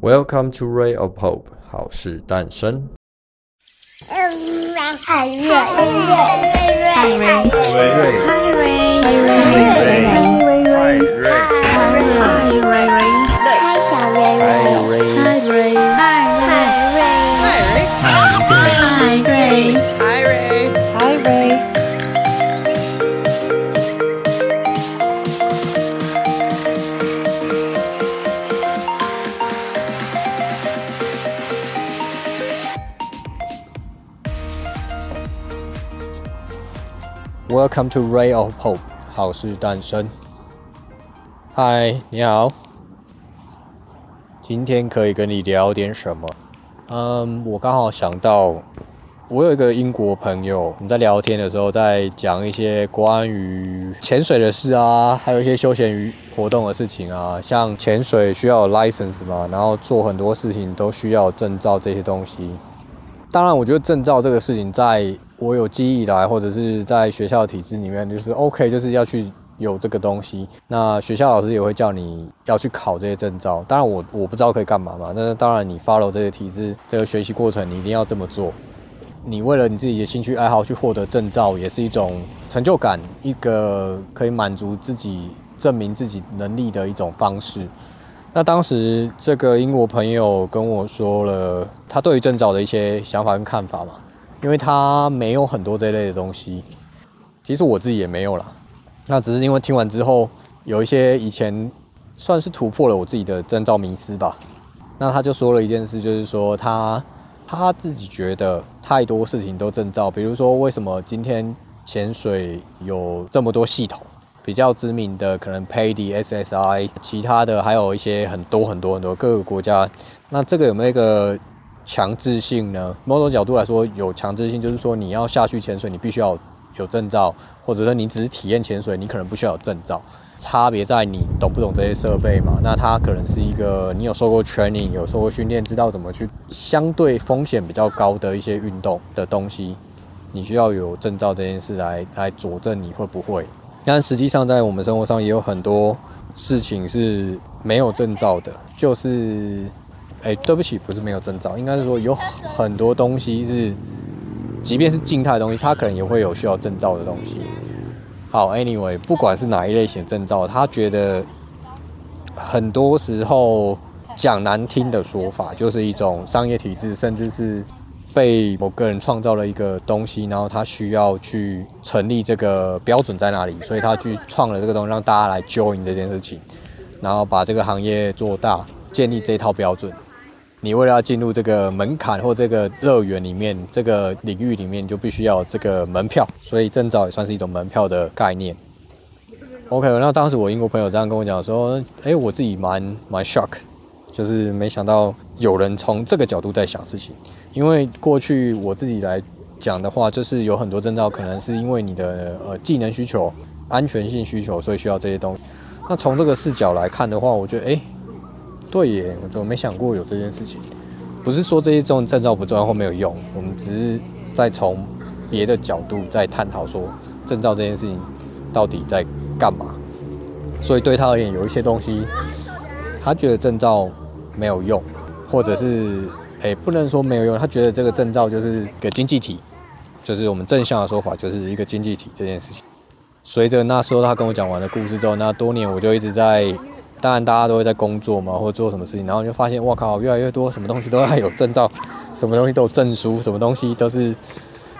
Welcome to Ray of Hope，好事诞生。嗯，海瑞，海瑞，海瑞，海瑞，海瑞，海瑞，海瑞，海瑞，海瑞，海 Welcome to Ray of Hope，好事诞生。嗨，你好，今天可以跟你聊点什么？嗯，我刚好想到，我有一个英国朋友，我们在聊天的时候在讲一些关于潜水的事啊，还有一些休闲娱活动的事情啊，像潜水需要 license 嘛，然后做很多事情都需要证照这些东西。当然，我觉得证照这个事情在。我有记忆来，或者是在学校体制里面，就是 OK，就是要去有这个东西。那学校老师也会叫你要去考这些证照。当然我，我不知道可以干嘛嘛。那当然，你 follow 这些体制，这个学习过程，你一定要这么做。你为了你自己的兴趣爱好去获得证照，也是一种成就感，一个可以满足自己、证明自己能力的一种方式。那当时这个英国朋友跟我说了他对于证照的一些想法跟看法嘛。因为他没有很多这类的东西，其实我自己也没有啦。那只是因为听完之后，有一些以前算是突破了我自己的证照迷思吧。那他就说了一件事，就是说他他自己觉得太多事情都证照，比如说为什么今天潜水有这么多系统，比较知名的可能 PAD、SSI，其他的还有一些很多很多很多各个国家，那这个有没有一个？强制性呢？某种角度来说，有强制性，就是说你要下去潜水，你必须要有证照，或者说你只是体验潜水，你可能不需要有证照。差别在你懂不懂这些设备嘛？那它可能是一个你有受过 training，有受过训练，知道怎么去相对风险比较高的一些运动的东西，你需要有证照这件事来来佐证你会不会。但实际上在我们生活上也有很多事情是没有证照的，就是。哎、对不起，不是没有证照，应该是说有很多东西是，即便是静态的东西，它可能也会有需要证照的东西。好，anyway，不管是哪一类型证照，他觉得很多时候讲难听的说法，就是一种商业体制，甚至是被某个人创造了一个东西，然后他需要去成立这个标准在哪里，所以他去创了这个东西，让大家来 join 这件事情，然后把这个行业做大，建立这套标准。你为了要进入这个门槛或这个乐园里面，这个领域里面，就必须要这个门票，所以证照也算是一种门票的概念。OK，那当时我英国朋友这样跟我讲说，诶、我自己蛮蛮 shock，就是没想到有人从这个角度在想事情。因为过去我自己来讲的话，就是有很多证照可能是因为你的呃技能需求、安全性需求，所以需要这些东西。那从这个视角来看的话，我觉得诶。对耶，我怎么没想过有这件事情？不是说这些证证照不重要或没有用，我们只是在从别的角度在探讨说证照这件事情到底在干嘛。所以对他而言，有一些东西他觉得证照没有用，或者是诶不能说没有用，他觉得这个证照就是个经济体，就是我们正向的说法就是一个经济体这件事情。随着那时候他跟我讲完的故事之后，那多年我就一直在。当然，大家都会在工作嘛，或者做什么事情，然后就发现，哇靠，越来越多什么东西都要有证照，什么东西都有证书，什么东西都是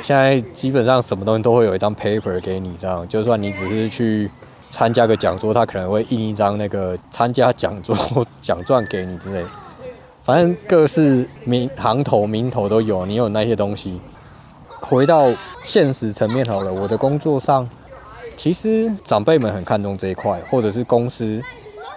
现在基本上什么东西都会有一张 paper 给你，这样就算你只是去参加个讲座，他可能会印一张那个参加讲座 奖状给你之类，反正各式名行头名头都有，你有那些东西。回到现实层面好了，我的工作上，其实长辈们很看重这一块，或者是公司。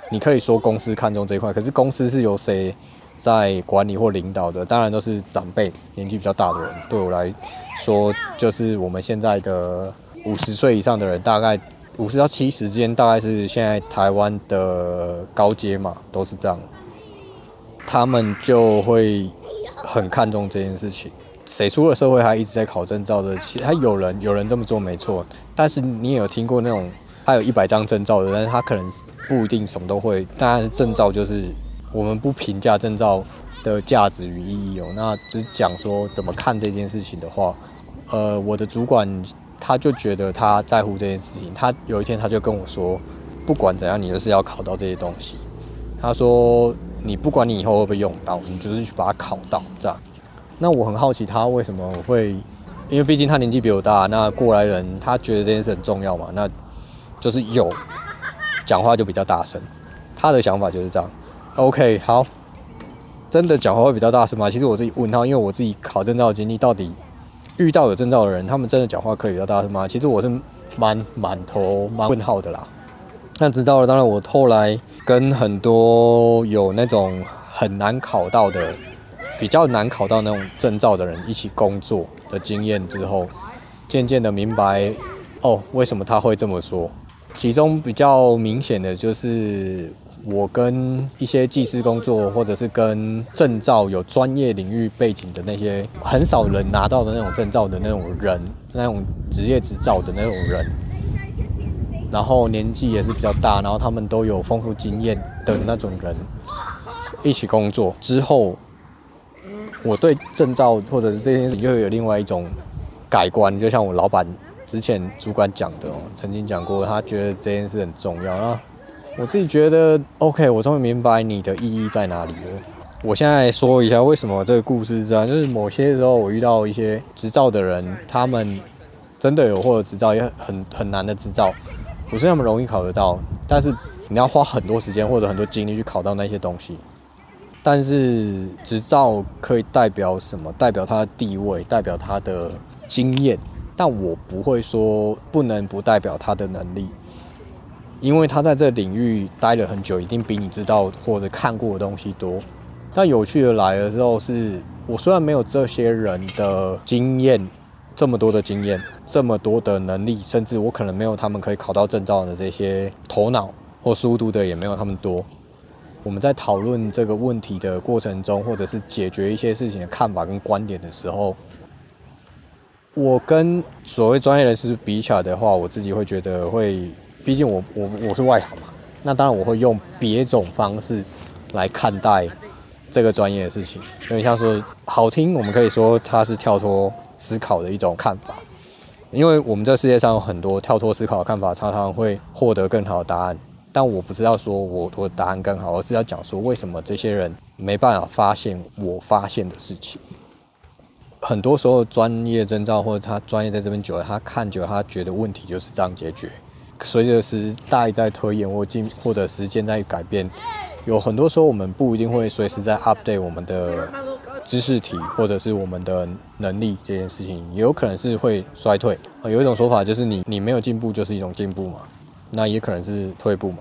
你可以说公司看重这一块，可是公司是由谁在管理或领导的？当然都是长辈，年纪比较大的人。对我来说，就是我们现在的五十岁以上的人，大概五十到七十之间，大概是现在台湾的高阶嘛，都是这样。他们就会很看重这件事情。谁出了社会还一直在考证照的？其实他有人有人这么做没错，但是你也有听过那种他有一百张证照的，但是他可能。不一定什么都会，当然证照就是我们不评价证照的价值与意义哦，那只讲说怎么看这件事情的话，呃，我的主管他就觉得他在乎这件事情，他有一天他就跟我说，不管怎样，你就是要考到这些东西。他说，你不管你以后会不会用到，你就是去把它考到这样。那我很好奇他为什么会，因为毕竟他年纪比我大，那过来人他觉得这件事很重要嘛，那就是有讲话就比较大声，他的想法就是这样。OK，好，真的讲话会比较大声吗？其实我自己问他，因为我自己考证照的经历，到底遇到有证照的人，他们真的讲话可以比较大声吗？其实我是蛮满头问号的啦。那知道了，当然我后来跟很多有那种很难考到的。比较难考到那种证照的人一起工作的经验之后，渐渐的明白哦，为什么他会这么说。其中比较明显的就是，我跟一些技师工作，或者是跟证照有专业领域背景的那些很少人拿到的那种证照的那种人，那种职业执照的那种人，然后年纪也是比较大，然后他们都有丰富经验的那种人，一起工作之后。我对证照或者是这件事又有另外一种改观，就像我老板之前主管讲的哦，曾经讲过，他觉得这件事很重要。那我自己觉得，OK，我终于明白你的意义在哪里了。我现在说一下为什么这个故事这样，就是某些时候我遇到一些执照的人，他们真的有获得执照，也很很难的执照，不是那么容易考得到，但是你要花很多时间或者很多精力去考到那些东西。但是执照可以代表什么？代表他的地位，代表他的经验。但我不会说不能不代表他的能力，因为他在这领域待了很久，一定比你知道或者看过的东西多。但有趣的来的时候是，我虽然没有这些人的经验，这么多的经验，这么多的能力，甚至我可能没有他们可以考到证照的这些头脑或速度的，也没有他们多。我们在讨论这个问题的过程中，或者是解决一些事情的看法跟观点的时候，我跟所谓专业人士比起来的话，我自己会觉得会，毕竟我我我是外行嘛，那当然我会用别种方式来看待这个专业的事情，有点像说好听，我们可以说它是跳脱思考的一种看法，因为我们这世界上有很多跳脱思考的看法，常常会获得更好的答案。但我不是要说我我的答案更好，而是要讲说为什么这些人没办法发现我发现的事情。很多时候专业证照或者他专业在这边久了，他看久了，他觉得问题就是这样解决。随着时代在推演或进或者时间在改变，有很多时候我们不一定会随时在 update 我们的知识体或者是我们的能力这件事情，也有可能是会衰退。有一种说法就是你你没有进步就是一种进步嘛。那也可能是退步嘛？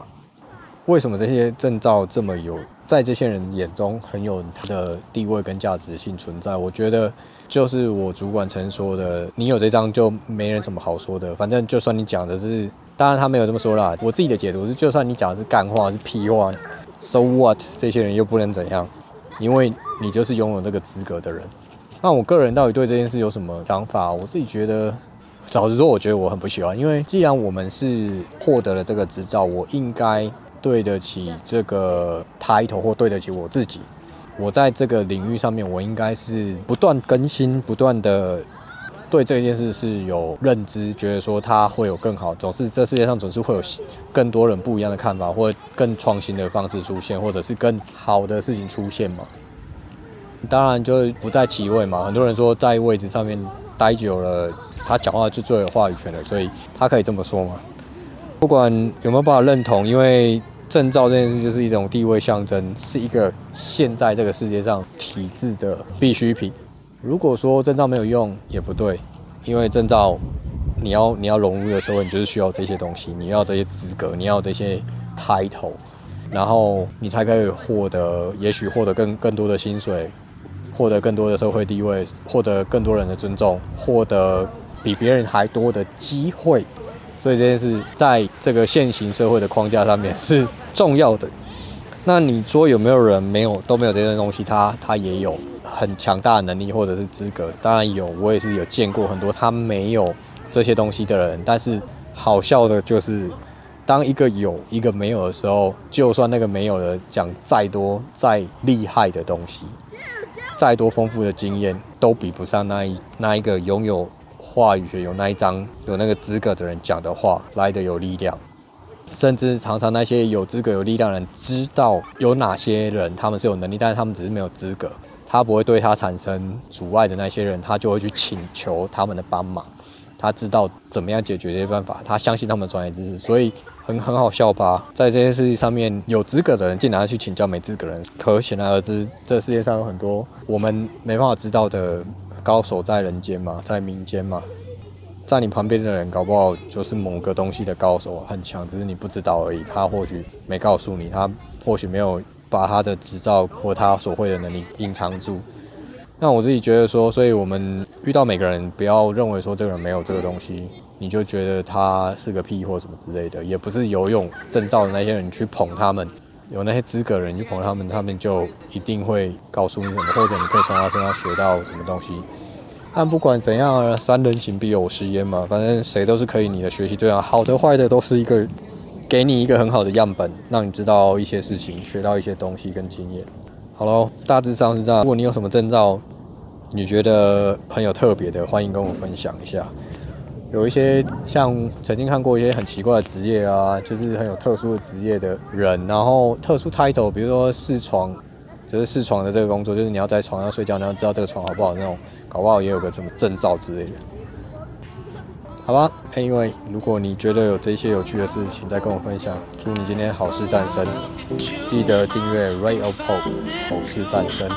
为什么这些证照这么有，在这些人眼中很有他的地位跟价值性存在？我觉得就是我主管曾说的，你有这张就没人什么好说的。反正就算你讲的是，当然他没有这么说啦。我自己的解读是，就算你讲的是干话是屁话，so what？这些人又不能怎样，因为你就是拥有这个资格的人。那我个人到底对这件事有什么想法？我自己觉得。老实说，我觉得我很不喜欢，因为既然我们是获得了这个执照，我应该对得起这个 title 或对得起我自己。我在这个领域上面，我应该是不断更新，不断的对这件事是有认知，觉得说它会有更好。总是这世界上总是会有更多人不一样的看法，或更创新的方式出现，或者是更好的事情出现嘛。当然就不在其位嘛。很多人说在位置上面待久了。他讲话就最有话语权了，所以他可以这么说嘛。不管有没有办法认同，因为证照这件事就是一种地位象征，是一个现在这个世界上体制的必需品。如果说证照没有用也不对，因为证照你要你要融入的社会，你就是需要这些东西，你要这些资格，你要这些 title，然后你才可以获得，也许获得更更多的薪水，获得更多的社会地位，获得更多人的尊重，获得。比别人还多的机会，所以这件事在这个现行社会的框架上面是重要的。那你说有没有人没有都没有这些东西，他他也有很强大的能力或者是资格？当然有，我也是有见过很多他没有这些东西的人。但是好笑的就是，当一个有一个没有的时候，就算那个没有的讲再多再厉害的东西，再多丰富的经验，都比不上那一那一个拥有话语权、有那一张有那个资格的人讲的话来的有力量。甚至常常那些有资格、有力量的人知道有哪些人他们是有能力，但是他们只是没有资格。他不会对他产生阻碍的那些人，他就会去请求他们的帮忙。他知道怎么样解决这些办法，他相信他们的专业知识，所以很很好笑吧？在这些事情上面，有资格的人竟然要去请教没资格的人，可显然而知，这世界上有很多我们没办法知道的高手在人间嘛，在民间嘛，在你旁边的人搞不好就是某个东西的高手，很强，只是你不知道而已。他或许没告诉你，他或许没有把他的执照或他所会的能力隐藏住。那我自己觉得说，所以我们遇到每个人，不要认为说这个人没有这个东西，你就觉得他是个屁或什么之类的，也不是游泳证照的那些人去捧他们，有那些资格的人去捧他们，他们就一定会告诉你什么，或者你可以从他身上学到什么东西。但不管怎样，三人行必有师焉嘛，反正谁都是可以你的学习对象，好的坏的都是一个给你一个很好的样本，让你知道一些事情，学到一些东西跟经验。好喽，大致上是这样。如果你有什么证照，你觉得很有特别的，欢迎跟我分享一下。有一些像曾经看过一些很奇怪的职业啊，就是很有特殊的职业的人，然后特殊 title，比如说试床，就是试床的这个工作，就是你要在床上睡觉，你要知道这个床好不好那种，搞不好也有个什么证照之类的。好吧，Anyway，如果你觉得有这些有趣的事情，再跟我分享。祝你今天好事诞生，记得订阅 Ray of Hope，好事诞生。